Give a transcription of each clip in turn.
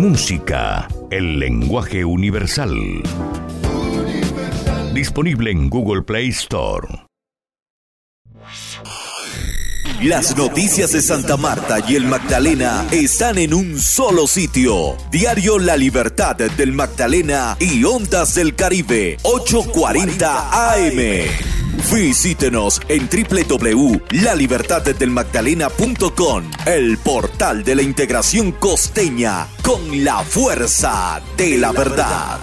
Música, el lenguaje universal. Disponible en Google Play Store. Las noticias de Santa Marta y el Magdalena están en un solo sitio. Diario La Libertad del Magdalena y Ondas del Caribe, 840 AM. Visítenos en www.lalibertaddelmagdalena.com, el portal de la integración costeña con la fuerza de la verdad.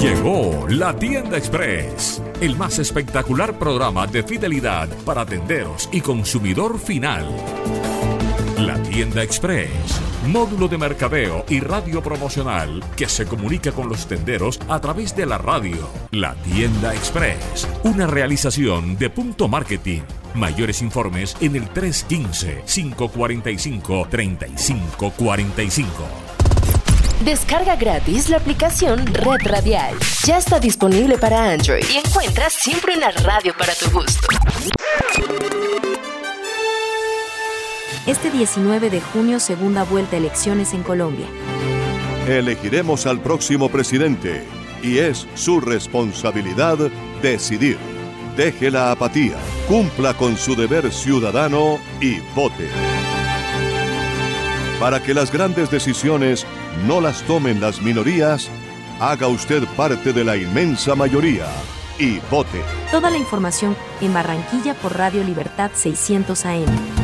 Llegó la tienda express, el más espectacular programa de fidelidad para tenderos y consumidor final. La tienda express, módulo de mercadeo y radio promocional que se comunica con los tenderos a través de la radio. La tienda express, una realización de punto marketing. Mayores informes en el 315-545-3545. Descarga gratis la aplicación Red Radial. Ya está disponible para Android y encuentras siempre una radio para tu gusto. Este 19 de junio, segunda vuelta elecciones en Colombia. Elegiremos al próximo presidente y es su responsabilidad decidir. Deje la apatía, cumpla con su deber ciudadano y vote. Para que las grandes decisiones no las tomen las minorías, haga usted parte de la inmensa mayoría y vote. Toda la información en Barranquilla por Radio Libertad 600 AM.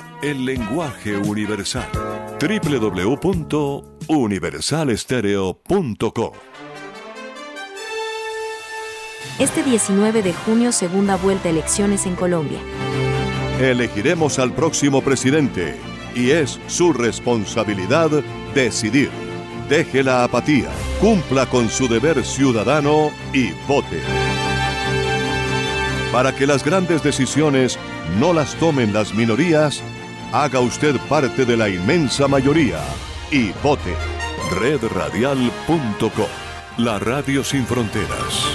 el lenguaje universal. www.universalestereo.com Este 19 de junio, segunda vuelta elecciones en Colombia. Elegiremos al próximo presidente y es su responsabilidad decidir. Deje la apatía, cumpla con su deber ciudadano y vote. Para que las grandes decisiones no las tomen las minorías, haga usted parte de la inmensa mayoría y vote. Redradial.com, la radio sin fronteras.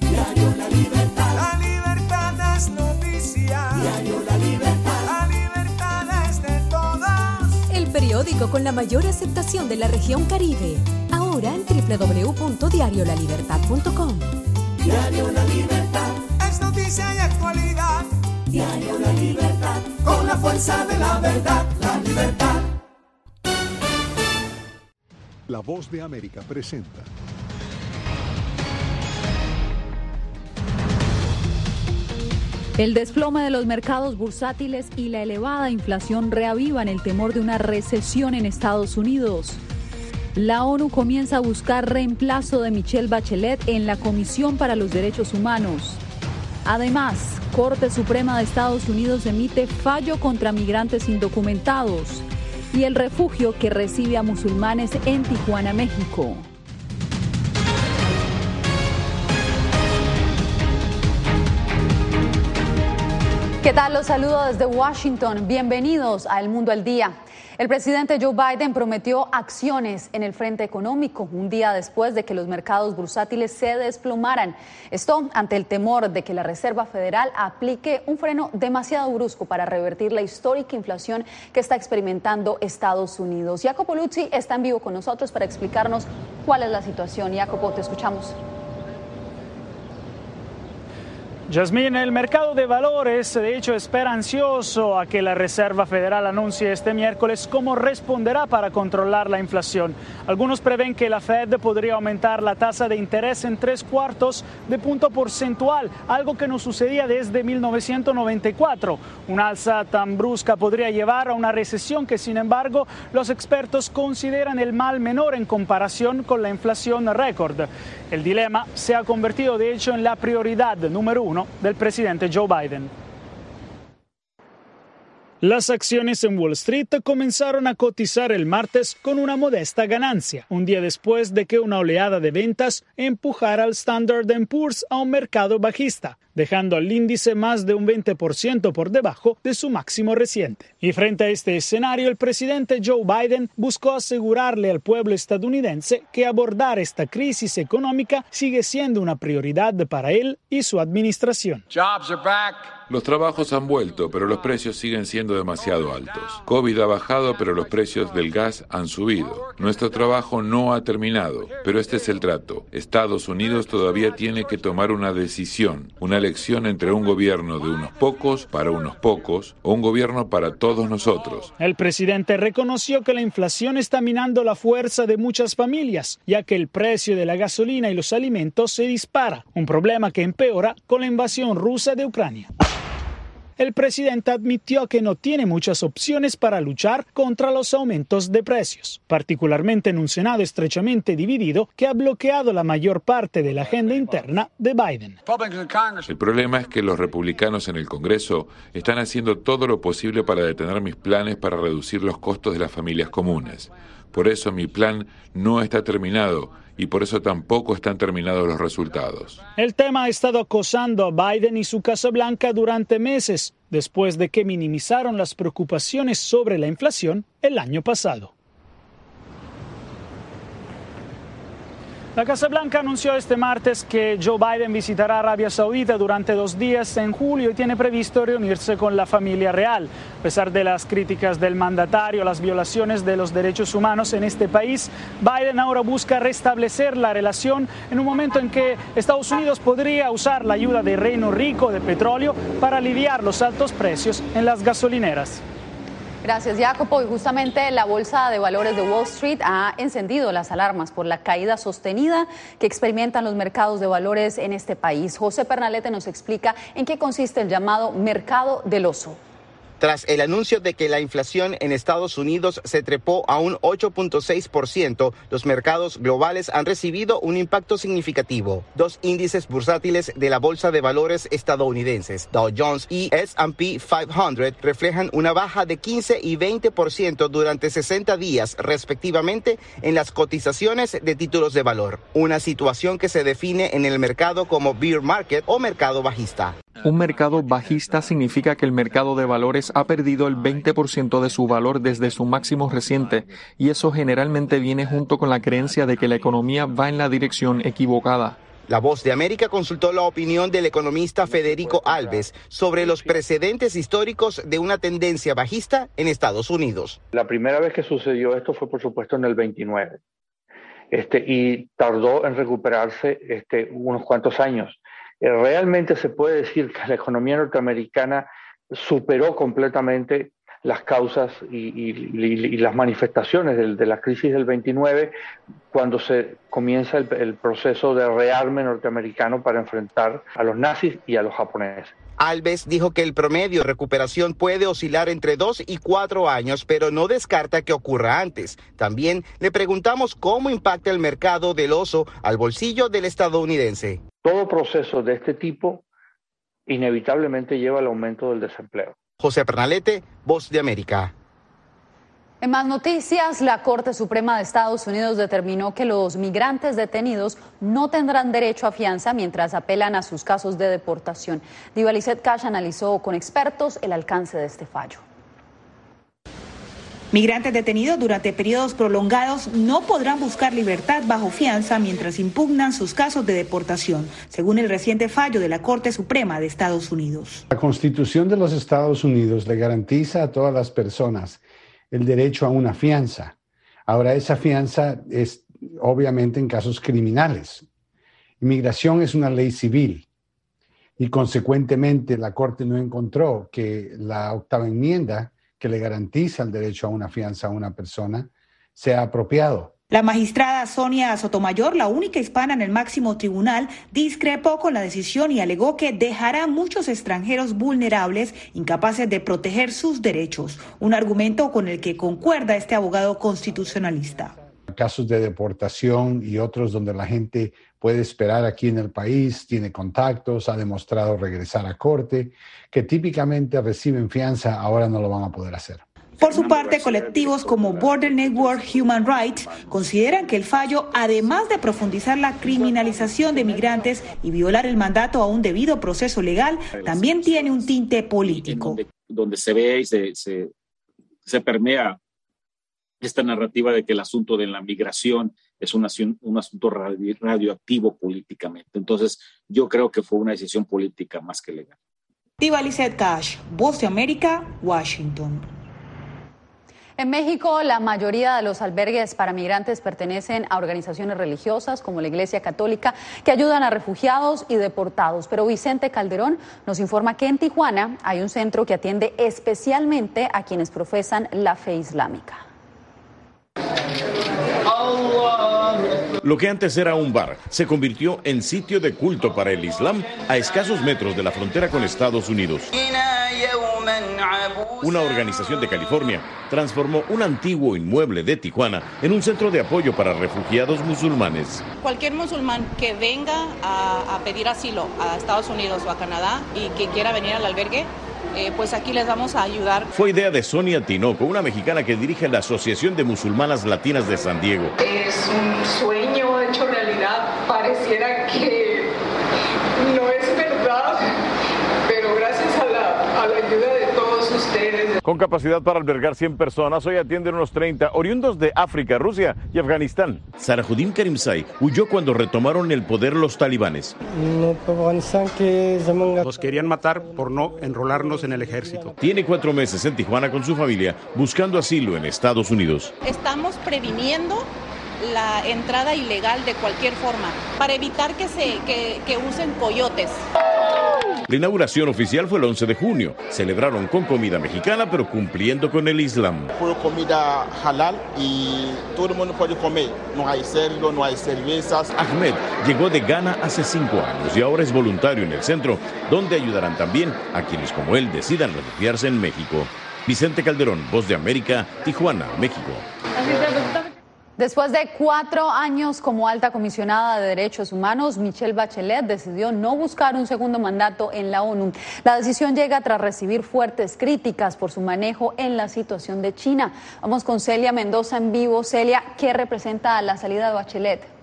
Diario La Libertad. La libertad es noticia. Diario La Libertad. La libertad es de todos. El periódico con la mayor aceptación de la región Caribe. Ahora en www.diariolalibertad.com. Diario La Libertad. Es noticia y actualidad. Diario La Libertad. Con la fuerza de la verdad. La libertad. La voz de América presenta. El desplome de los mercados bursátiles y la elevada inflación reavivan el temor de una recesión en Estados Unidos. La ONU comienza a buscar reemplazo de Michelle Bachelet en la Comisión para los Derechos Humanos. Además, Corte Suprema de Estados Unidos emite fallo contra migrantes indocumentados y el refugio que recibe a musulmanes en Tijuana, México. ¿Qué tal? Los saludo desde Washington. Bienvenidos a El Mundo al Día. El presidente Joe Biden prometió acciones en el frente económico un día después de que los mercados bursátiles se desplomaran. Esto ante el temor de que la Reserva Federal aplique un freno demasiado brusco para revertir la histórica inflación que está experimentando Estados Unidos. Jacopo Luzzi está en vivo con nosotros para explicarnos cuál es la situación. Jacopo, te escuchamos. Yasmín, el mercado de valores de hecho espera ansioso a que la Reserva Federal anuncie este miércoles cómo responderá para controlar la inflación. Algunos prevén que la Fed podría aumentar la tasa de interés en tres cuartos de punto porcentual, algo que no sucedía desde 1994. Una alza tan brusca podría llevar a una recesión que, sin embargo, los expertos consideran el mal menor en comparación con la inflación récord. El dilema se ha convertido, de hecho, en la prioridad número uno del presidente Joe Biden. Las acciones en Wall Street comenzaron a cotizar el martes con una modesta ganancia, un día después de que una oleada de ventas empujara al Standard Poor's a un mercado bajista, dejando al índice más de un 20% por debajo de su máximo reciente. Y frente a este escenario, el presidente Joe Biden buscó asegurarle al pueblo estadounidense que abordar esta crisis económica sigue siendo una prioridad para él y su administración. Los trabajos han vuelto, pero los precios siguen siendo demasiado altos. COVID ha bajado, pero los precios del gas han subido. Nuestro trabajo no ha terminado, pero este es el trato. Estados Unidos todavía tiene que tomar una decisión, una elección entre un gobierno de unos pocos para unos pocos o un gobierno para todos nosotros. El presidente reconoció que la inflación está minando la fuerza de muchas familias, ya que el precio de la gasolina y los alimentos se dispara, un problema que empeora con la invasión rusa de Ucrania el presidente admitió que no tiene muchas opciones para luchar contra los aumentos de precios, particularmente en un Senado estrechamente dividido que ha bloqueado la mayor parte de la agenda interna de Biden. El problema es que los republicanos en el Congreso están haciendo todo lo posible para detener mis planes para reducir los costos de las familias comunes. Por eso mi plan no está terminado y por eso tampoco están terminados los resultados. El tema ha estado acosando a Biden y su Casa Blanca durante meses, después de que minimizaron las preocupaciones sobre la inflación el año pasado. La Casa Blanca anunció este martes que Joe Biden visitará Arabia Saudita durante dos días en julio y tiene previsto reunirse con la familia real. A pesar de las críticas del mandatario a las violaciones de los derechos humanos en este país, Biden ahora busca restablecer la relación en un momento en que Estados Unidos podría usar la ayuda de Reino Rico de petróleo para aliviar los altos precios en las gasolineras. Gracias, Jacopo. Y justamente la Bolsa de Valores de Wall Street ha encendido las alarmas por la caída sostenida que experimentan los mercados de valores en este país. José Pernalete nos explica en qué consiste el llamado mercado del oso. Tras el anuncio de que la inflación en Estados Unidos se trepó a un 8.6%, los mercados globales han recibido un impacto significativo. Dos índices bursátiles de la Bolsa de Valores estadounidenses, Dow Jones y S&P 500, reflejan una baja de 15 y 20% durante 60 días, respectivamente, en las cotizaciones de títulos de valor. Una situación que se define en el mercado como bear market o mercado bajista. Un mercado bajista significa que el mercado de valores ha perdido el 20% de su valor desde su máximo reciente y eso generalmente viene junto con la creencia de que la economía va en la dirección equivocada. La Voz de América consultó la opinión del economista Federico Alves sobre los precedentes históricos de una tendencia bajista en Estados Unidos. La primera vez que sucedió esto fue, por supuesto, en el 29. Este, y tardó en recuperarse este, unos cuantos años. Eh, realmente se puede decir que la economía norteamericana superó completamente las causas y, las manifestaciones de, la crisis del 29 cuando se comienza el, proceso de rearme norteamericano para enfrentar a los nazis y a los japoneses. Alves dijo que el promedio de recuperación puede oscilar entre dos y cuatro años, pero no descarta que ocurra antes. También le preguntamos cómo impacta el mercado del oso al bolsillo del estadounidense. Todo proceso de este tipo inevitablemente lleva al aumento del desempleo. José Pernalete, Voz de América. En más noticias, la Corte Suprema de Estados Unidos determinó que los migrantes detenidos no tendrán derecho a fianza mientras apelan a sus casos de deportación. Diva Cash analizó con expertos el alcance de este fallo. Migrantes detenidos durante periodos prolongados no podrán buscar libertad bajo fianza mientras impugnan sus casos de deportación, según el reciente fallo de la Corte Suprema de Estados Unidos. La Constitución de los Estados Unidos le garantiza a todas las personas el derecho a una fianza. Ahora, esa fianza es obviamente en casos criminales. Inmigración es una ley civil y consecuentemente la Corte no encontró que la octava enmienda que le garantiza el derecho a una fianza a una persona sea apropiado. La magistrada Sonia Sotomayor, la única hispana en el máximo tribunal, discrepó con la decisión y alegó que dejará a muchos extranjeros vulnerables, incapaces de proteger sus derechos, un argumento con el que concuerda este abogado constitucionalista. Casos de deportación y otros donde la gente puede esperar aquí en el país, tiene contactos, ha demostrado regresar a corte, que típicamente reciben fianza, ahora no lo van a poder hacer. Por su parte, colectivos como Border Network Human Rights consideran que el fallo, además de profundizar la criminalización de migrantes y violar el mandato a un debido proceso legal, también tiene un tinte político. Donde, se ve y se, se permea esta narrativa de que el asunto de la migración es un, un asunto radioactivo políticamente. Entonces, yo creo que fue una decisión política más que legal. Diva Cash, Voz de América, Washington. En México, la mayoría de los albergues para migrantes pertenecen a organizaciones religiosas como la Iglesia Católica que ayudan a refugiados y deportados. Pero Vicente Calderón nos informa que en Tijuana hay un centro que atiende especialmente a quienes profesan la fe islámica. Lo que antes era un bar se convirtió en sitio de culto para el Islam a escasos metros de la frontera con Estados Unidos. Una organización de California transformó un antiguo inmueble de Tijuana en un centro de apoyo para refugiados musulmanes. Cualquier musulmán que venga a, pedir asilo a Estados Unidos o a Canadá y que quiera venir al albergue, eh, pues aquí les vamos a ayudar. Fue idea de Sonia Tinoco, una mexicana que dirige la Asociación de Musulmanas Latinas de San Diego. Es un sueño hecho realidad. Pareciera que no es verdad, pero gracias a la, a la ayuda de todos ustedes, con capacidad para albergar 100 personas, hoy atienden unos 30, oriundos de África, Rusia y Afganistán. Sarajuddin Karimzai huyó cuando retomaron el poder los talibanes. Nos querían matar por no enrolarnos en el ejército. Tiene cuatro meses en Tijuana con su familia, buscando asilo en Estados Unidos. Estamos previniendo la entrada ilegal de cualquier forma para evitar que se que usen coyotes. La inauguración oficial fue el 11 de junio. Celebraron con comida mexicana, pero cumpliendo con el Islam. Puro comida halal y todo el mundo puede comer. No hay cerdo, no hay cervezas. Ahmed llegó de Ghana hace cinco años y ahora es voluntario en el centro, donde ayudarán también a quienes como él decidan refugiarse en México. Vicente Calderón, Voz de América, Tijuana, México. Después de cuatro años como alta comisionada de derechos humanos, Michelle Bachelet decidió no buscar un segundo mandato en la ONU. La decisión llega tras recibir fuertes críticas por su manejo en la situación de China. Vamos con Celia Mendoza en vivo. Celia, ¿qué representa la salida de Bachelet?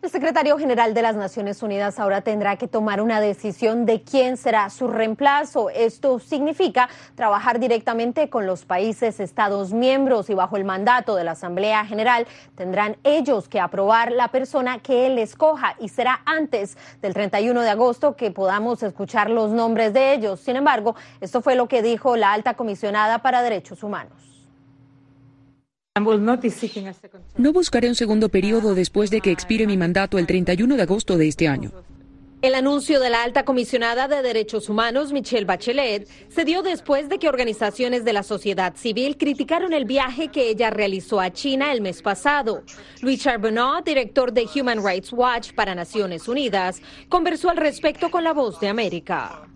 El secretario general de las Naciones Unidas ahora tendrá que tomar una decisión de quién será su reemplazo. Esto significa trabajar directamente con los países Estados miembros y bajo el mandato de la Asamblea General tendrán ellos que aprobar la persona que él escoja y será antes del 31 de agosto que podamos escuchar los nombres de ellos. Sin embargo, esto fue lo que dijo la alta comisionada para derechos humanos. No buscaré un segundo periodo después de que expire mi mandato el 31 de agosto de este año. El anuncio de la alta comisionada de derechos humanos, Michelle Bachelet, se dio después de que organizaciones de la sociedad civil criticaron el viaje que ella realizó a China el mes pasado. Louis Charbonneau, director de Human Rights Watch para Naciones Unidas, conversó al respecto con la voz de América.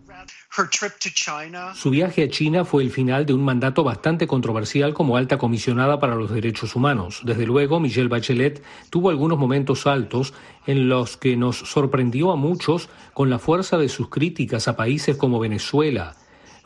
Su viaje a China fue el final de un mandato bastante controversial como alta comisionada para los derechos humanos. Desde luego, Michelle Bachelet tuvo algunos momentos altos en los que nos sorprendió a muchos con la fuerza de sus críticas a países como Venezuela,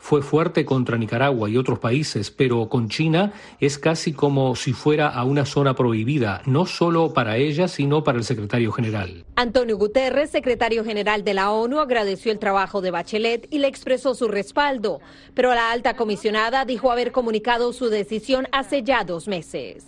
fue fuerte contra Nicaragua y otros países, pero con China es casi como si fuera a una zona prohibida, no solo para ella, sino para el secretario general. Antonio Guterres, secretario general de la ONU, agradeció el trabajo de Bachelet y le expresó su respaldo, pero la alta comisionada dijo haber comunicado su decisión hace ya dos meses.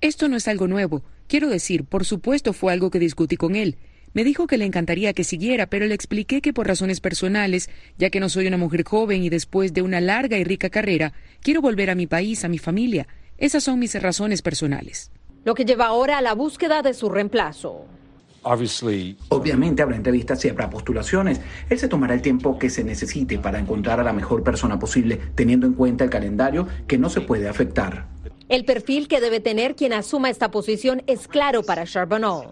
Esto no es algo nuevo. Quiero decir, por supuesto fue algo que discutí con él. Me dijo que le encantaría que siguiera, pero le expliqué que por razones personales, ya que no soy una mujer joven y después de una larga y rica carrera, quiero volver a mi país, a mi familia. Esas son mis razones personales. Lo que lleva ahora a la búsqueda de su reemplazo. Obviamente habrá entrevistas y habrá postulaciones. Él se tomará el tiempo que se necesite para encontrar a la mejor persona posible, teniendo en cuenta el calendario que no se puede afectar. El perfil que debe tener quien asuma esta posición es claro para Charbonneau.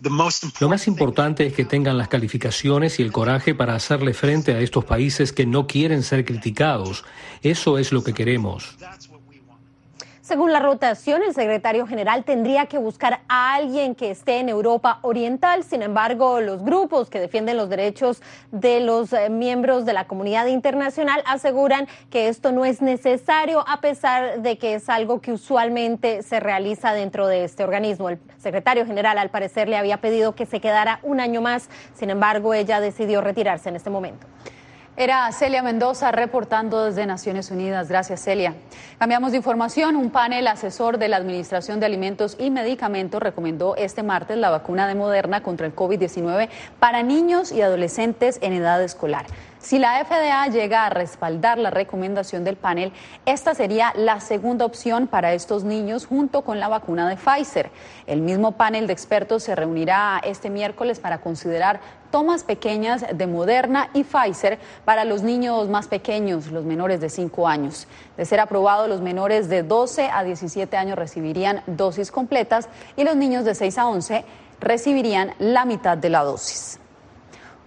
Lo más importante es que tengan las calificaciones y el coraje para hacerle frente a estos países que no quieren ser criticados. Eso es lo que queremos. Según la rotación, el secretario general tendría que buscar a alguien que esté en Europa Oriental. Sin embargo, los grupos que defienden los derechos de los eh, miembros de la comunidad internacional aseguran que esto no es necesario, a pesar de que es algo que usualmente se realiza dentro de este organismo. El secretario general, al parecer, le había pedido que se quedara un año más. Sin embargo, ella decidió retirarse en este momento. Era Celia Mendoza reportando desde Naciones Unidas. Gracias, Celia. Cambiamos de información. Un panel asesor de la Administración de Alimentos y Medicamentos recomendó este martes la vacuna de Moderna contra el COVID-19 para niños y adolescentes en edad escolar. Si la FDA llega a respaldar la recomendación del panel, esta sería la segunda opción para estos niños junto con la vacuna de Pfizer. El mismo panel de expertos se reunirá este miércoles para considerar tomas pequeñas de Moderna y Pfizer para los niños más pequeños, los menores de 5 años. De ser aprobado, los menores de 12 a 17 años recibirían dosis completas y los niños de 6 a 11 recibirían la mitad de la dosis.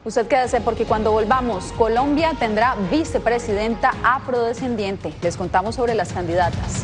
Usted quédese porque cuando volvamos, Colombia tendrá vicepresidenta afrodescendiente. Les contamos sobre las candidatas.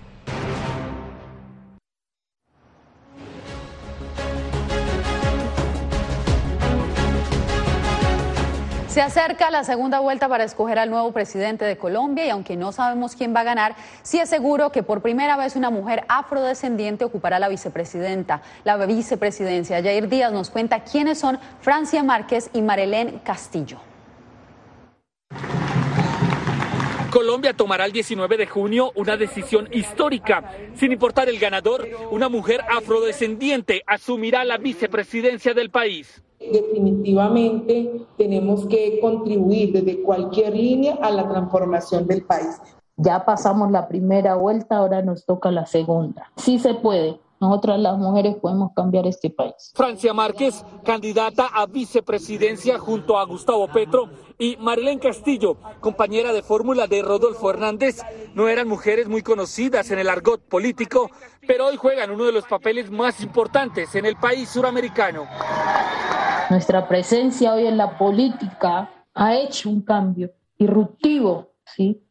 Se acerca la segunda vuelta para escoger al nuevo presidente de Colombia y aunque no sabemos quién va a ganar, sí es seguro que por primera vez una mujer afrodescendiente ocupará la vicepresidenta, la vicepresidencia. Jair Díaz nos cuenta quiénes son Francia Márquez y Marilén Castillo. Colombia tomará el 19 de junio una decisión histórica. Sin importar el ganador, una mujer afrodescendiente asumirá la vicepresidencia del país. Definitivamente tenemos que contribuir desde cualquier línea a la transformación del país. Ya pasamos la primera vuelta, ahora nos toca la segunda. Sí se puede. Nosotras las mujeres podemos cambiar este país. Francia Márquez, candidata a vicepresidencia junto a Gustavo Petro y Marilén Castillo, compañera de fórmula de Rodolfo Hernández, no eran mujeres muy conocidas en el argot político, pero hoy juegan uno de los papeles más importantes en el país suramericano. Nuestra presencia hoy en la política ha hecho un cambio irruptivo, ¿sí?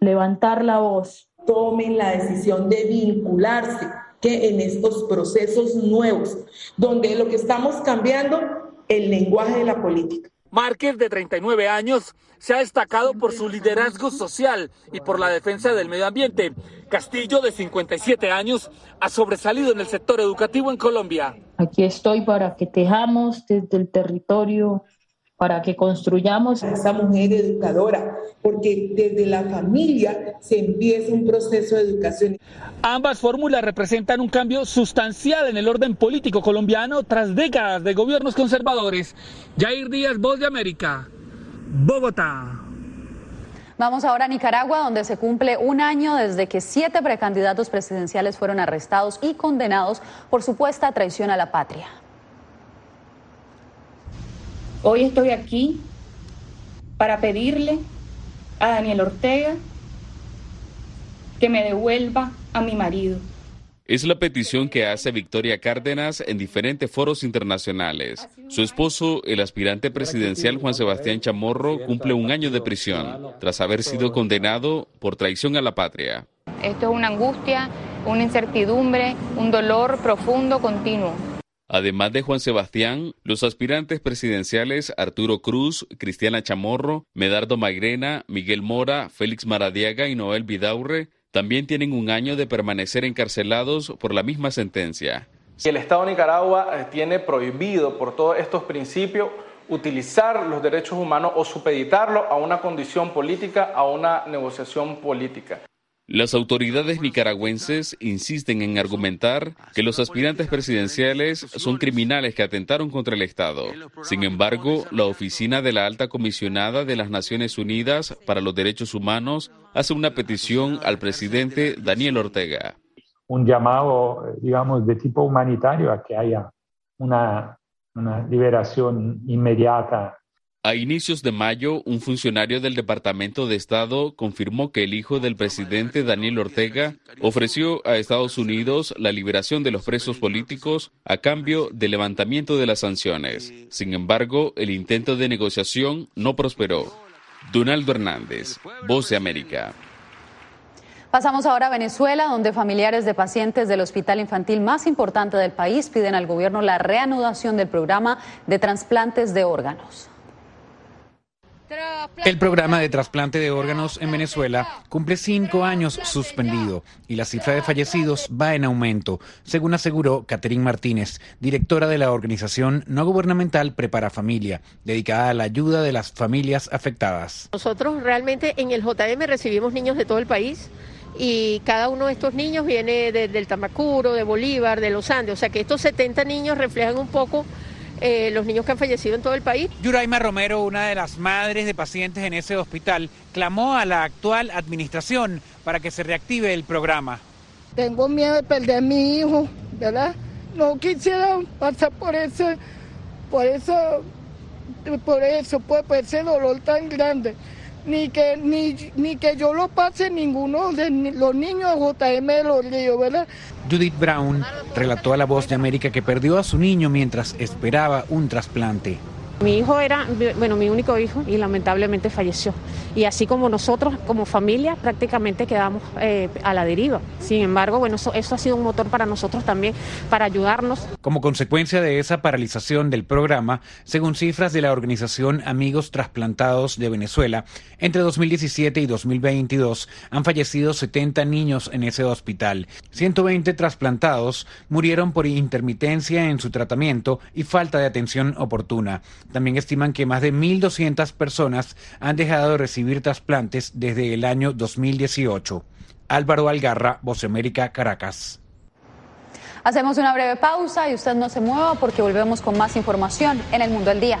Levantar la voz. Tomen la decisión de vincularse que en estos procesos nuevos, donde lo que estamos cambiando, el lenguaje de la política. Márquez, de 39 años, se ha destacado por su liderazgo social y por la defensa del medio ambiente. Castillo, de 57 años, ha sobresalido en el sector educativo en Colombia. Aquí estoy para que tejamos desde el territorio para que construyamos a esa mujer educadora, porque desde la familia se empieza un proceso de educación. Ambas fórmulas representan un cambio sustancial en el orden político colombiano tras décadas de gobiernos conservadores. Jair Díaz, Voz de América, Bogotá. Vamos ahora a Nicaragua, donde se cumple un año desde que siete precandidatos presidenciales fueron arrestados y condenados por supuesta traición a la patria. Hoy estoy aquí para pedirle a Daniel Ortega que me devuelva a mi marido. Es la petición que hace Victoria Cárdenas en diferentes foros internacionales. Su esposo, el aspirante presidencial Juan Sebastián Chamorro, cumple un año de prisión tras haber sido condenado por traición a la patria. Esto es una angustia, una incertidumbre, un dolor profundo, continuo. Además de Juan Sebastián, los aspirantes presidenciales Arturo Cruz, Cristiana Chamorro, Medardo Magrena, Miguel Mora, Félix Maradiaga y Noel Vidaurre también tienen un año de permanecer encarcelados por la misma sentencia. El Estado de Nicaragua eh, tiene prohibido por todos estos principios utilizar los derechos humanos o supeditarlo a una condición política, a una negociación política. Las autoridades nicaragüenses insisten en argumentar que los aspirantes presidenciales son criminales que atentaron contra el Estado. Sin embargo, la oficina de la alta comisionada de las Naciones Unidas para los Derechos Humanos hace una petición al presidente Daniel Ortega. Un llamado, digamos, de tipo humanitario a que haya una, liberación inmediata a inicios de mayo, un funcionario del Departamento de Estado confirmó que el hijo del presidente Daniel Ortega ofreció a Estados Unidos la liberación de los presos políticos a cambio del levantamiento de las sanciones. Sin embargo, el intento de negociación no prosperó. Donaldo Hernández, Voz de América. Pasamos ahora a Venezuela, donde familiares de pacientes del hospital infantil más importante del país piden al gobierno la reanudación del programa de trasplantes de órganos. El programa de trasplante de órganos en Venezuela cumple cinco años suspendido y la cifra de fallecidos va en aumento, según aseguró Catherine Martínez, directora de la organización no gubernamental Prepara Familia, dedicada a la ayuda de las familias afectadas. Nosotros realmente en el JM recibimos niños de todo el país y cada uno de estos niños viene del Tamacuro, de Bolívar, de los Andes, o sea que estos 70 niños reflejan un poco eh, los niños que han fallecido en todo el país. Yuraima Romero, una de las madres de pacientes en ese hospital, clamó a la actual administración para que se reactive el programa. Tengo miedo de perder a mi hijo, ¿verdad? No quisiera pasar por ese, por eso, por eso, pues, por ese dolor tan grande ni que, ni, ni que yo lo pase ninguno de los niños de JM de los Ríos, ¿verdad? Judith Brown relató a La Voz de América que perdió a su niño mientras esperaba un trasplante. Mi hijo era, bueno, mi único hijo y lamentablemente falleció. Y así como nosotros, como familia, prácticamente quedamos eh, a la deriva. Sin embargo, bueno, eso, eso ha sido un motor para nosotros también, para ayudarnos. Como consecuencia de esa paralización del programa, según cifras de la organización Amigos Trasplantados de Venezuela, entre 2017 y 2022 han fallecido 70 niños en ese hospital. 120 trasplantados murieron por intermitencia en su tratamiento y falta de atención oportuna. También estiman que más de 1.200 personas han dejado de recibir trasplantes desde el año 2018. Álvaro Algarra, Voz América, Caracas. Hacemos una breve pausa y usted no se mueva porque volvemos con más información en el mundo del día.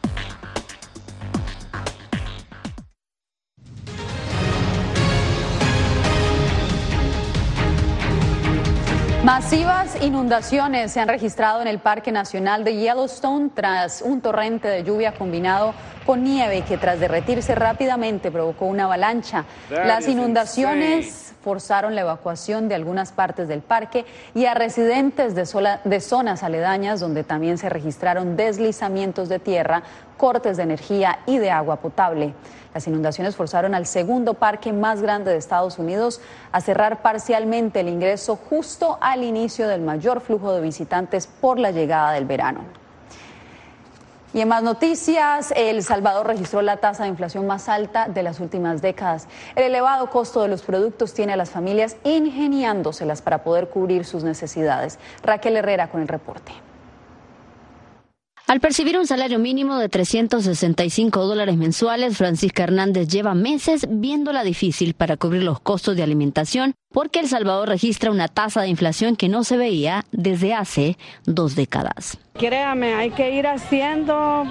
Masivas inundaciones se han registrado en el Parque Nacional de Yellowstone tras un torrente de lluvia combinado con nieve que tras derretirse rápidamente provocó una avalancha. Las inundaciones forzaron la evacuación de algunas partes del parque y a residentes de, de zonas aledañas donde también se registraron deslizamientos de tierra, cortes de energía y de agua potable. Las inundaciones forzaron al segundo parque más grande de Estados Unidos a cerrar parcialmente el ingreso justo al inicio del mayor flujo de visitantes por la llegada del verano. Y en más noticias, El Salvador registró la tasa de inflación más alta de las últimas décadas. El elevado costo de los productos tiene a las familias ingeniándoselas para poder cubrir sus necesidades. Raquel Herrera con el reporte. Al percibir un salario mínimo de 365 dólares mensuales, Francisca Hernández lleva meses viéndola difícil para cubrir los costos de alimentación porque El Salvador registra una tasa de inflación que no se veía desde hace dos décadas. Créame, hay que ir haciendo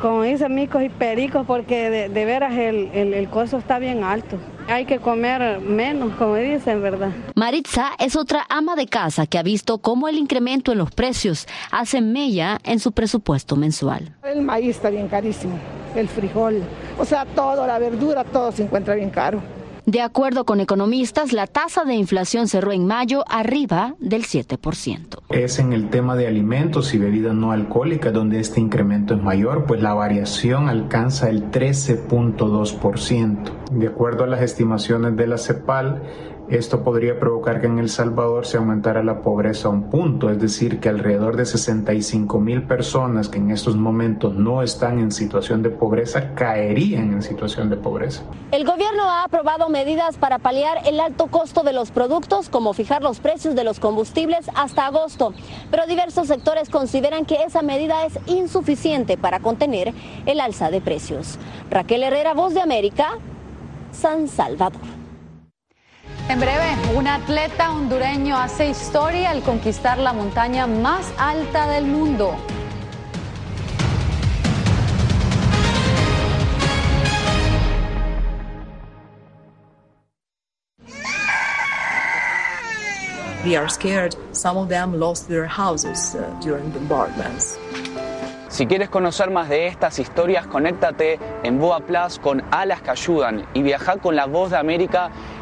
como dicen micos y pericos, porque de, veras el, el, costo está bien alto. Hay que comer menos, como dicen, ¿verdad? Maritza es otra ama de casa que ha visto cómo el incremento en los precios hace mella en su presupuesto mensual. El maíz está bien carísimo, el frijol, o sea, todo, la verdura, todo se encuentra bien caro. De acuerdo con economistas, la tasa de inflación cerró en mayo arriba del 7%. Es en el tema de alimentos y bebidas no alcohólicas donde este incremento es mayor, pues la variación alcanza el 13.2%. De acuerdo a las estimaciones de la CEPAL, esto podría provocar que en El Salvador se aumentara la pobreza a un punto, es decir, que alrededor de 65 mil personas que en estos momentos no están en situación de pobreza caerían en situación de pobreza. El gobierno ha aprobado medidas para paliar el alto costo de los productos, como fijar los precios de los combustibles hasta agosto, pero diversos sectores consideran que esa medida es insuficiente para contener el alza de precios. Raquel Herrera, Voz de América, San Salvador. En breve, un atleta hondureño hace historia al conquistar la montaña más alta del mundo. We are scared. Some of them lost their houses uh, during bombardments. Si quieres conocer más de estas historias, conéctate en Boa Plus con Alas que Ayudan y viaja con la voz de América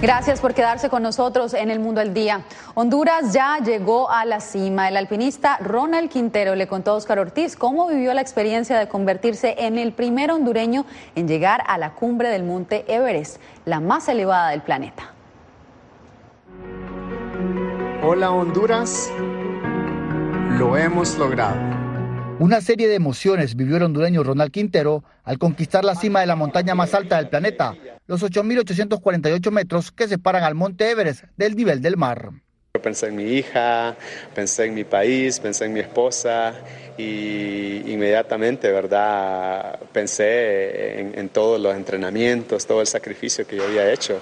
Gracias por quedarse con nosotros en el Mundo al Día. Honduras ya llegó a la cima. El alpinista Ronald Quintero le contó a Oscar Ortiz cómo vivió la experiencia de convertirse en el primer hondureño en llegar a la cumbre del monte Everest, la más elevada del planeta. Hola Honduras, lo hemos logrado. Una serie de emociones vivió el hondureño Ronald Quintero al conquistar la cima de la montaña más alta del planeta, los 8.848 metros que separan al monte Everest del nivel del mar. Pensé en mi hija, pensé en mi país, pensé en mi esposa y inmediatamente, ¿verdad? Pensé en, en todos los entrenamientos, todo el sacrificio que yo había hecho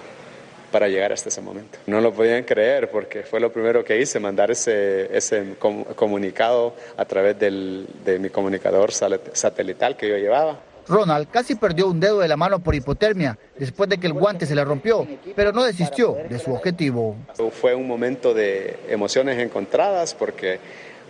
para llegar hasta ese momento. No lo podían creer porque fue lo primero que hice, mandar ese, ese comunicado a través del, de mi comunicador satelital que yo llevaba. Ronald casi perdió un dedo de la mano por hipotermia después de que el guante se le rompió, pero no desistió de su objetivo. Fue un momento de emociones encontradas porque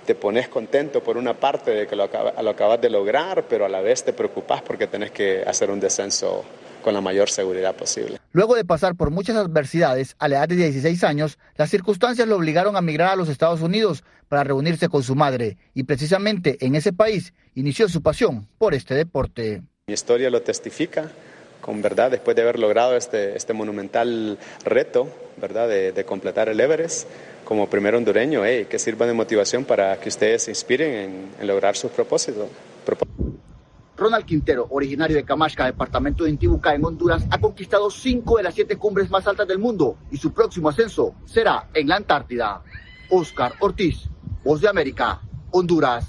te pones contento por una parte de que lo, lo acabas de lograr, pero a la vez te preocupas porque tenés que hacer un descenso con la mayor seguridad posible. Luego de pasar por muchas adversidades a la edad de 16 años, las circunstancias lo obligaron a migrar a los Estados Unidos para reunirse con su madre y precisamente en ese país inició su pasión por este deporte. Mi historia lo testifica, con verdad, después de haber logrado este, este monumental reto, ¿verdad?, de, de completar el Everest como primer hondureño, hey, que sirva de motivación para que ustedes se inspiren en, en lograr sus propósitos. Ronald Quintero, originario de Camashca, departamento de Intibucá, en Honduras, ha conquistado cinco de las siete cumbres más altas del mundo y su próximo ascenso será en la Antártida. Oscar Ortiz, Voz de América, Honduras.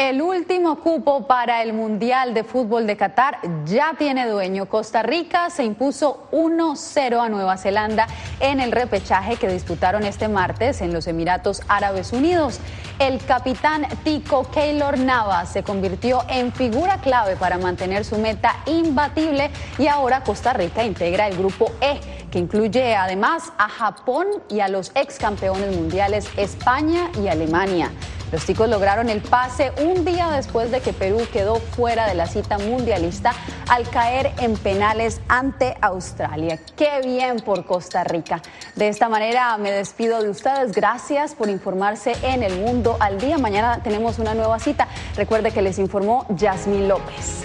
El último cupo para el Mundial de Fútbol de Qatar ya tiene dueño. Costa Rica se impuso 1-0 a Nueva Zelanda en el repechaje que disputaron este martes en los Emiratos Árabes Unidos. El capitán Tico Keylor Navas se convirtió en figura clave para mantener su meta imbatible y ahora Costa Rica integra el grupo E, que incluye además a Japón y a los ex campeones mundiales España y Alemania. Los ticos lograron el pase un día después de que Perú quedó fuera de la cita mundialista al caer en penales ante Australia. Qué bien por Costa Rica. De esta manera me despido de ustedes. Gracias por informarse en el mundo al día. Mañana tenemos una nueva cita. Recuerde que les informó Yasmín López.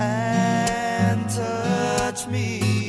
and touch me.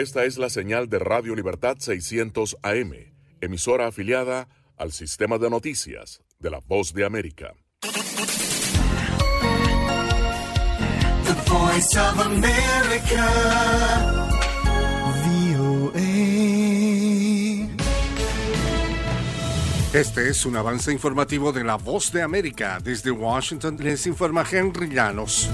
Esta es la señal de Radio Libertad 600 AM, emisora afiliada al sistema de noticias de la Voz de América. The Voice of America. Este es un avance informativo de la Voz de América. Desde Washington les informa Henry Llanos.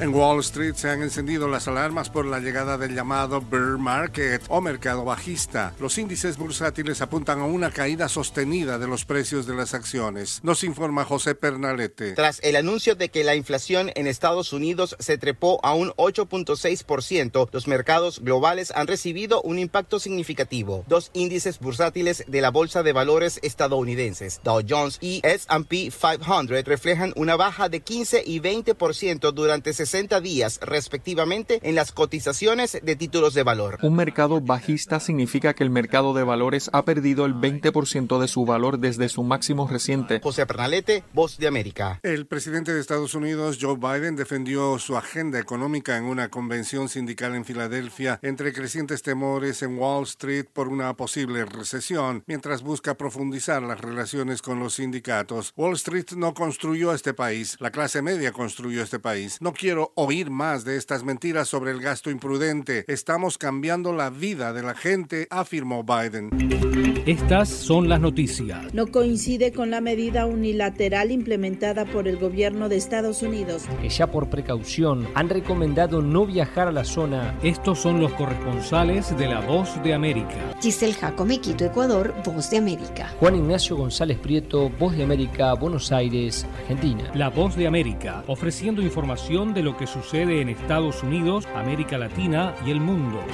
En Wall Street se han encendido las alarmas por la llegada del llamado bear market o mercado bajista. Los índices bursátiles apuntan a una caída sostenida de los precios de las acciones. Nos informa José Pernalete. Tras el anuncio de que la inflación en Estados Unidos se trepó a un 8.6%, los mercados globales han recibido un impacto significativo. Dos índices bursátiles de la Bolsa de Valores estadounidenses, Dow Jones y S&P 500, reflejan una baja de 15 y 20% durante 60 días respectivamente en las cotizaciones de títulos de valor. Un mercado bajista significa que el mercado de valores ha perdido el 20% de su valor desde su máximo reciente. José Pernalete, Voz de América. El presidente de Estados Unidos, Joe Biden, defendió su agenda económica en una convención sindical en Filadelfia entre crecientes temores en Wall Street por una posible recesión, mientras busca profundizar las relaciones con los sindicatos. Wall Street no construyó este país, la clase media construyó este país. No quiero oír más de estas mentiras sobre el gasto imprudente. Estamos cambiando la vida de la gente, afirmó Biden. Estas son las noticias. No coincide con la medida unilateral implementada por el gobierno de Estados Unidos. Que ya por precaución han recomendado no viajar a la zona. Estos son los corresponsales de La Voz de América. Giselle Jacome, Quito, Ecuador, Voz de América. Juan Ignacio González Prieto, Voz de América, Buenos Aires, Argentina. La Voz de América, ofreciendo información de lo que sucede en Estados Unidos, América Latina y el mundo.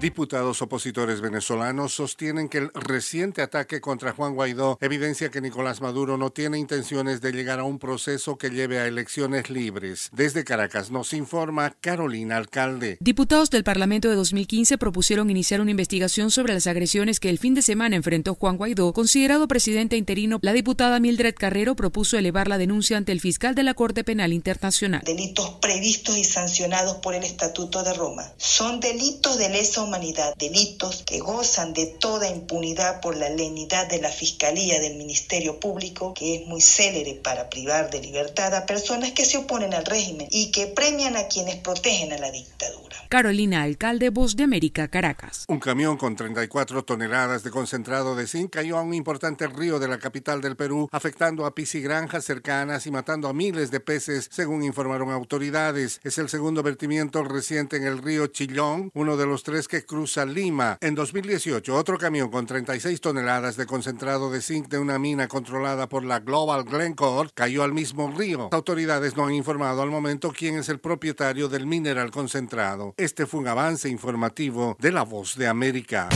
Diputados opositores venezolanos sostienen que el reciente ataque contra Juan Guaidó evidencia que Nicolás Maduro no tiene intenciones de llegar a un proceso que lleve a elecciones libres. Desde Caracas nos informa Carolina Alcalde. Diputados del Parlamento de 2015 propusieron iniciar una investigación sobre las agresiones que el fin de semana enfrentó Juan Guaidó, considerado presidente interino. La diputada Mildred Carrero propuso elevar la denuncia ante el fiscal de la Corte Penal Internacional. Delitos previstos y sancionados por el Estatuto de Roma. Son delitos de lesa humanidad, delitos que gozan de toda impunidad por la lenidad de la Fiscalía del Ministerio Público, que es muy célere para privar de libertad a personas que se oponen al régimen y que premian a quienes protegen a la dictadura. Carolina Alcalde, Voz de América, Caracas. Un camión con 34 toneladas de concentrado de zinc cayó a un importante río de la capital del Perú, afectando a piscigranjas cercanas y matando a miles de peces, según informaron autoridades. Es el segundo vertimiento reciente en el río Chillón, uno de los tres que cruza Lima. En 2018, otro camión con 36 toneladas de concentrado de zinc de una mina controlada por la Global Glencore cayó al mismo río. Las autoridades no han informado al momento quién es el propietario del mineral concentrado. Este fue un avance informativo de La Voz de América.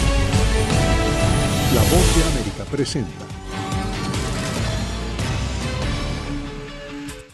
La Voz de América presenta.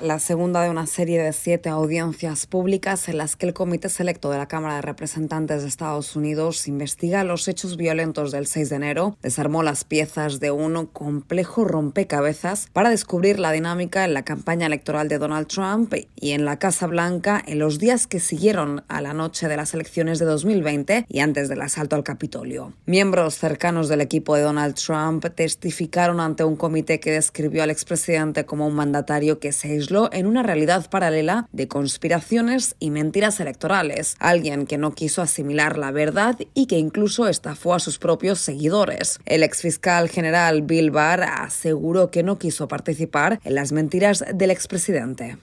La segunda de una serie de siete audiencias públicas en las que el Comité Selecto de la Cámara de Representantes de Estados Unidos investiga los hechos violentos del 6 de enero, desarmó las piezas de un complejo rompecabezas para descubrir la dinámica en la campaña electoral de Donald Trump y en la Casa Blanca en los días que siguieron a la noche de las elecciones de 2020 y antes del asalto al Capitolio. Miembros cercanos del equipo de Donald Trump testificaron ante un comité que describió al expresidente como un mandatario que se en una realidad paralela de conspiraciones y mentiras electorales, alguien que no quiso asimilar la verdad y que incluso estafó a sus propios seguidores. El exfiscal general Bill Barr aseguró que no quiso participar en las mentiras del expresidente.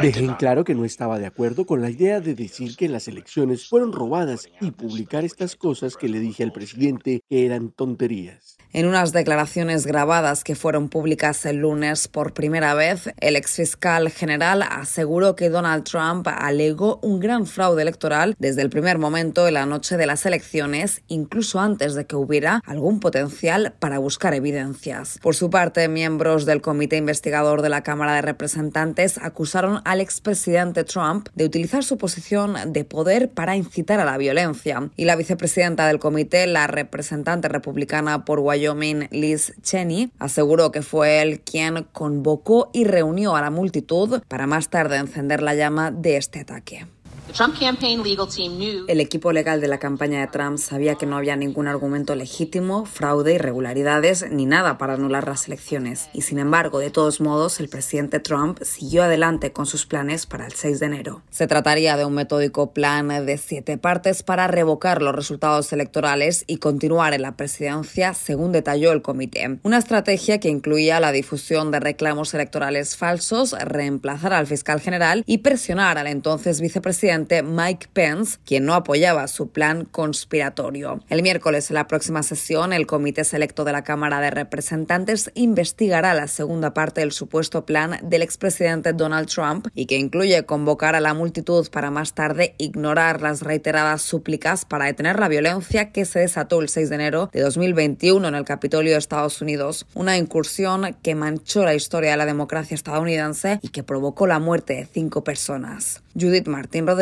Dejé en claro que no estaba de acuerdo con la idea de decir que las elecciones fueron robadas y publicar estas cosas que le dije al presidente que eran tonterías. En unas declaraciones grabadas que fueron públicas el lunes por primera vez, el exfiscal general aseguró que Donald Trump alegó un gran fraude electoral desde el primer momento de la noche de las elecciones, incluso antes de que hubiera algún potencial para buscar evidencias. Por su parte, miembros del comité investigador de la Cámara de Representantes acusaron al expresidente Trump de utilizar su posición de poder para incitar a la violencia. Y la vicepresidenta del comité, la representante republicana por Wyoming, Wyoming, Liz Cheney, aseguró que fue él quien convocó y reunió a la multitud para más tarde encender la llama de este ataque. El equipo legal de la campaña de Trump sabía que no había ningún argumento legítimo, fraude, irregularidades ni nada para anular las elecciones. Y sin embargo, de todos modos, el presidente Trump siguió adelante con sus planes para el 6 de enero. Se trataría de un metódico plan de siete partes para revocar los resultados electorales y continuar en la presidencia, según detalló el comité. Una estrategia que incluía la difusión de reclamos electorales falsos, reemplazar al fiscal general y presionar al entonces vicepresidente Mike Pence, quien no apoyaba su plan conspiratorio. El miércoles, en la próxima sesión, el Comité Selecto de la Cámara de Representantes investigará la segunda parte del supuesto plan del expresidente Donald Trump y que incluye convocar a la multitud para más tarde ignorar las reiteradas súplicas para detener la violencia que se desató el 6 de enero de 2021 en el Capitolio de Estados Unidos, una incursión que manchó la historia de la democracia estadounidense y que provocó la muerte de cinco personas. Judith Martín Rodríguez,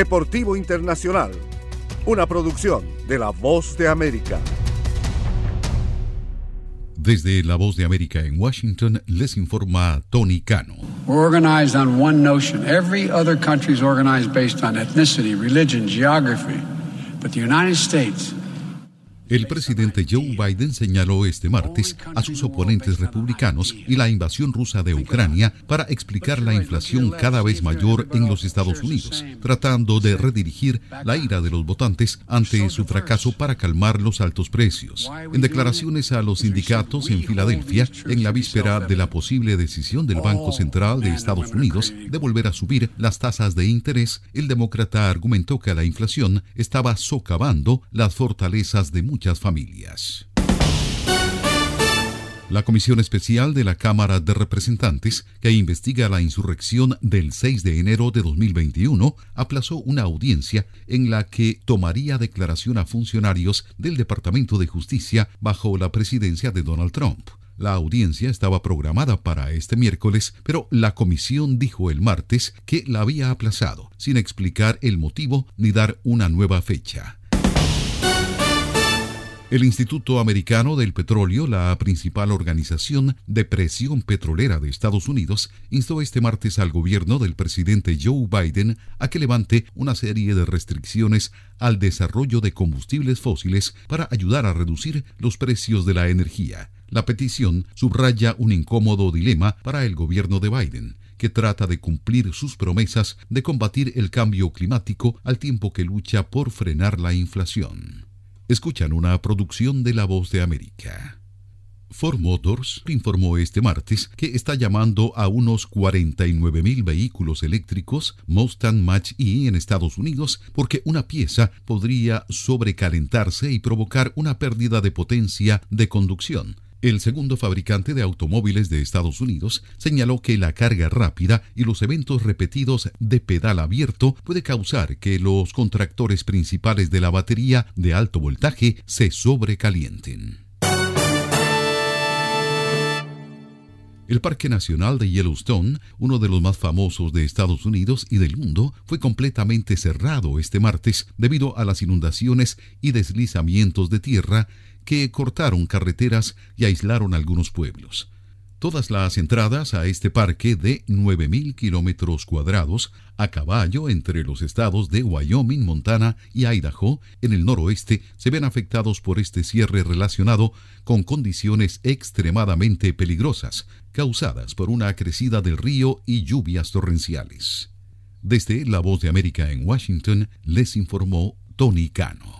Deportivo Internacional, una producción de La Voz de América. Desde La Voz de América en Washington les informa Tony Cano. We're organized on one notion. Every other country is organized based on ethnicity, religion, geography. But the United States El presidente Joe Biden señaló este martes a sus oponentes republicanos y la invasión rusa de Ucrania para explicar la inflación cada vez mayor en los Estados Unidos, tratando de redirigir la ira de los votantes ante su fracaso para calmar los altos precios. En declaraciones a los sindicatos en Filadelfia, en la víspera de la posible decisión del Banco Central de Estados Unidos de volver a subir las tasas de interés, el demócrata argumentó que la inflación estaba socavando las fortalezas de muchos La Comisión Especial de la Cámara de Representantes, que investiga la insurrección del 6 de enero de 2021, aplazó una audiencia en la que tomaría declaración a funcionarios del Departamento de Justicia bajo la presidencia de Donald Trump. La audiencia estaba programada para este miércoles, pero la comisión dijo el martes que la había aplazado, sin explicar el motivo ni dar una nueva fecha. El Instituto Americano del Petróleo, la principal organización de presión petrolera de Estados Unidos, instó este martes al gobierno del presidente Joe Biden a que levante una serie de restricciones al desarrollo de combustibles fósiles para ayudar a reducir los precios de la energía. La petición subraya un incómodo dilema para el gobierno de Biden que trata de cumplir sus promesas de combatir el cambio climático al tiempo que lucha por frenar la inflación. Escuchan una producción de La Voz de América. Ford Motors informó este martes que está llamando a unos 49.000 vehículos eléctricos Mustang Mach-E en Estados Unidos porque una pieza podría sobrecalentarse y provocar una pérdida de potencia de conducción. El segundo fabricante de automóviles de Estados Unidos señaló que la carga rápida y los eventos repetidos de pedal abierto puede causar que los contractores principales de la batería de alto voltaje se sobrecalienten. El Parque Nacional de Yellowstone, uno de los más famosos de Estados Unidos y del mundo, fue completamente cerrado este martes debido a las inundaciones y deslizamientos de tierra que cortaron carreteras y aislaron algunos pueblos. Todas las entradas a este parque de 9.000 kilómetros cuadrados a caballo entre los estados de Wyoming, Montana y Idaho en el noroeste se ven afectados por este cierre relacionado con condiciones extremadamente peligrosas causadas por una crecida del río y lluvias torrenciales. Desde La Voz de América en Washington les informó Tony Cano.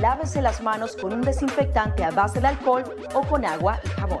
lávese las manos con un desinfectante a base de alcohol o con agua y jabón.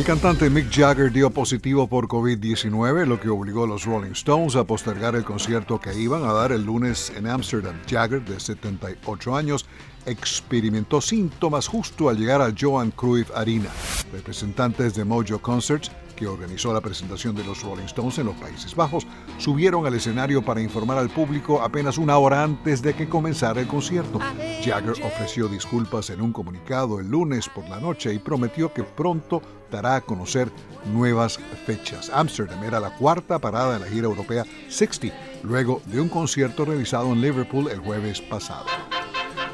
El cantante Mick Jagger dio positivo por COVID-19, lo que obligó a los Rolling Stones a postergar el concierto que iban a dar el lunes en Ámsterdam. Jagger, de 78 años, experimentó síntomas justo al llegar a Johan Cruyff Arena. Representantes de Mojo Concerts que organizó la presentación de los Rolling Stones en los Países Bajos, subieron al escenario para informar al público apenas una hora antes de que comenzara el concierto. Jagger ofreció disculpas en un comunicado el lunes por la noche y prometió que pronto dará a conocer nuevas fechas. Amsterdam era la cuarta parada de la gira europea 60, luego de un concierto realizado en Liverpool el jueves pasado.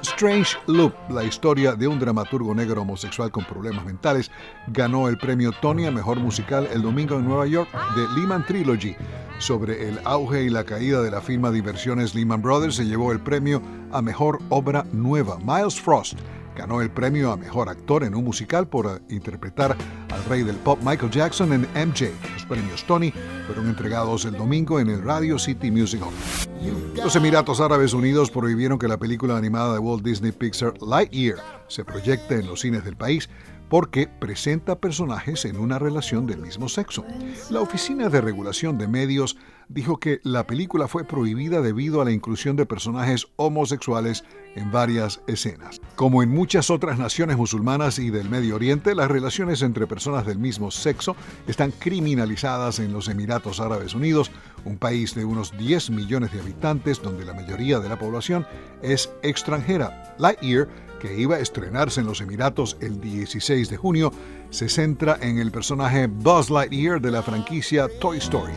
Strange Loop, la historia de un dramaturgo negro homosexual con problemas mentales, ganó el premio Tony a Mejor Musical el domingo en Nueva York de Lehman Trilogy. Sobre el auge y la caída de la firma de inversiones Lehman Brothers se llevó el premio a Mejor Obra Nueva. Miles Frost ganó el premio a Mejor Actor en un musical por interpretar al rey del pop Michael Jackson en MJ. Los premios Tony fueron entregados el domingo en el Radio City Music Hall. Los Emiratos Árabes Unidos prohibieron que la película animada de Walt Disney Pixar Lightyear se proyecte en los cines del país porque presenta personajes en una relación del mismo sexo. La Oficina de Regulación de Medios dijo que la película fue prohibida debido a la inclusión de personajes homosexuales en varias escenas. Como en muchas otras naciones musulmanas y del Medio Oriente, las relaciones entre personas del mismo sexo están criminalizadas en los Emiratos Árabes Unidos, un país de unos 10 millones de habitantes donde la mayoría de la población es extranjera. Lightyear que iba a estrenarse en los Emiratos el 16 de junio, se centra en el personaje Buzz Lightyear de la franquicia Toy Story.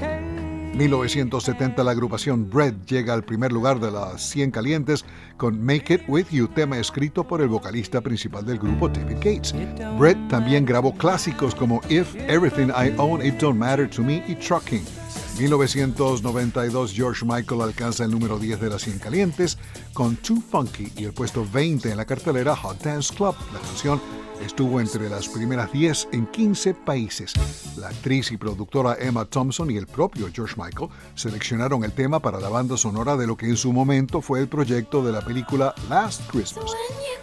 1970 la agrupación Bread llega al primer lugar de las 100 calientes con Make It With You, tema escrito por el vocalista principal del grupo David Gates. Bread también grabó clásicos como If Everything I Own It Don't Matter to Me y Trucking. 1992 George Michael alcanza el número 10 de las 100 calientes con Too Funky y el puesto 20 en la cartelera Hot Dance Club. La canción estuvo entre las primeras 10 en 15 países. La actriz y productora Emma Thompson y el propio George Michael seleccionaron el tema para la banda sonora de lo que en su momento fue el proyecto de la película Last Christmas.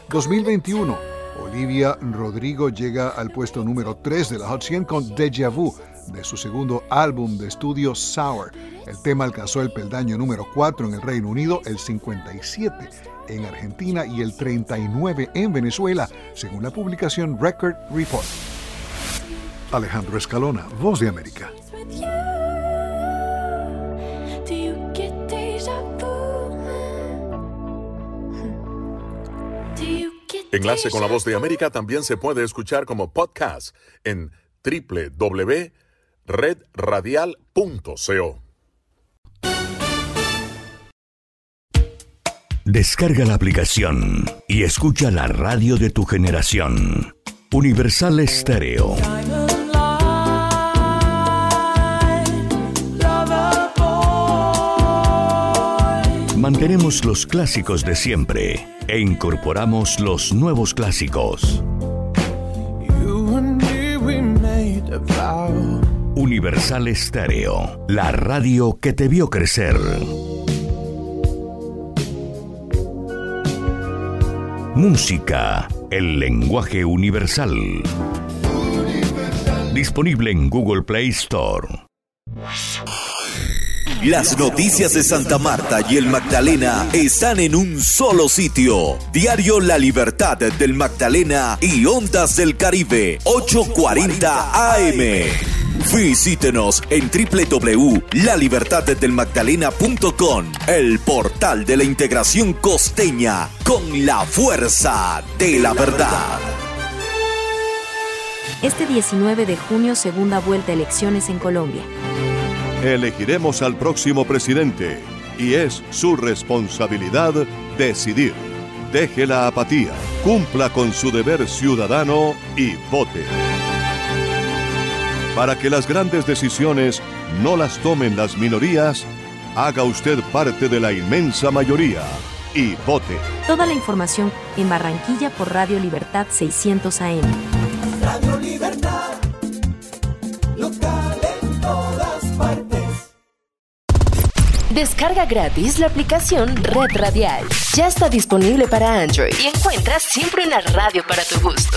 2021. Olivia Rodrigo llega al puesto número 3 de la Hot 100 con Deja Vu de su segundo álbum de estudio Sour. El tema alcanzó el peldaño número 4 en el Reino Unido, el 57 en Argentina y el 39 en Venezuela, según la publicación Record Report. Alejandro Escalona, Voz de América. Enlace con la Voz de América también se puede escuchar como podcast en www redradial.co. Descarga la aplicación y escucha la radio de tu generación. Universal Estéreo. Mantenemos los clásicos de siempre e incorporamos los nuevos clásicos. Universal Estéreo, la radio que te vio crecer. Música, el lenguaje universal. Disponible en Google Play Store. Las noticias de Santa Marta y el Magdalena están en un solo sitio. Diario La Libertad del Magdalena y Ondas del Caribe, 840 AM. Visítenos en www.lalibertaddelmagdalena.com, el portal de la integración costeña con la fuerza de la verdad. Este 19 de junio, segunda vuelta elecciones en Colombia. Elegiremos al próximo presidente y es su responsabilidad decidir. Deje la apatía, cumpla con su deber ciudadano y vote. Para que las grandes decisiones no las tomen las minorías, haga usted parte de la inmensa mayoría y vote. Toda la información en Barranquilla por Radio Libertad 600 AM. Radio Libertad, local en todas partes. Descarga gratis la aplicación Red Radial. Ya está disponible para Android y encuentras siempre una radio para tu gusto.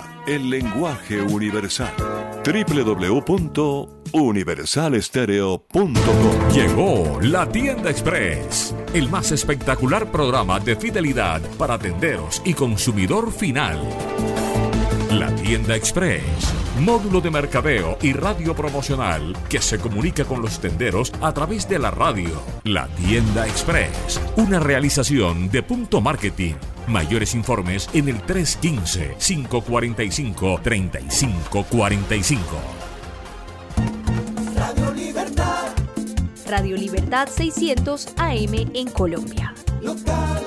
el lenguaje universal. www.universalestereo.com Llegó la Tienda Express, el más espectacular programa de fidelidad para tenderos y consumidor final. La Tienda Express, módulo de mercadeo y radio promocional que se comunica con los tenderos a través de la radio. La Tienda Express, una realización de Punto Marketing. Mayores informes en el 315-545-3545. Radio Libertad, Radio Libertad 600 AM en Colombia. local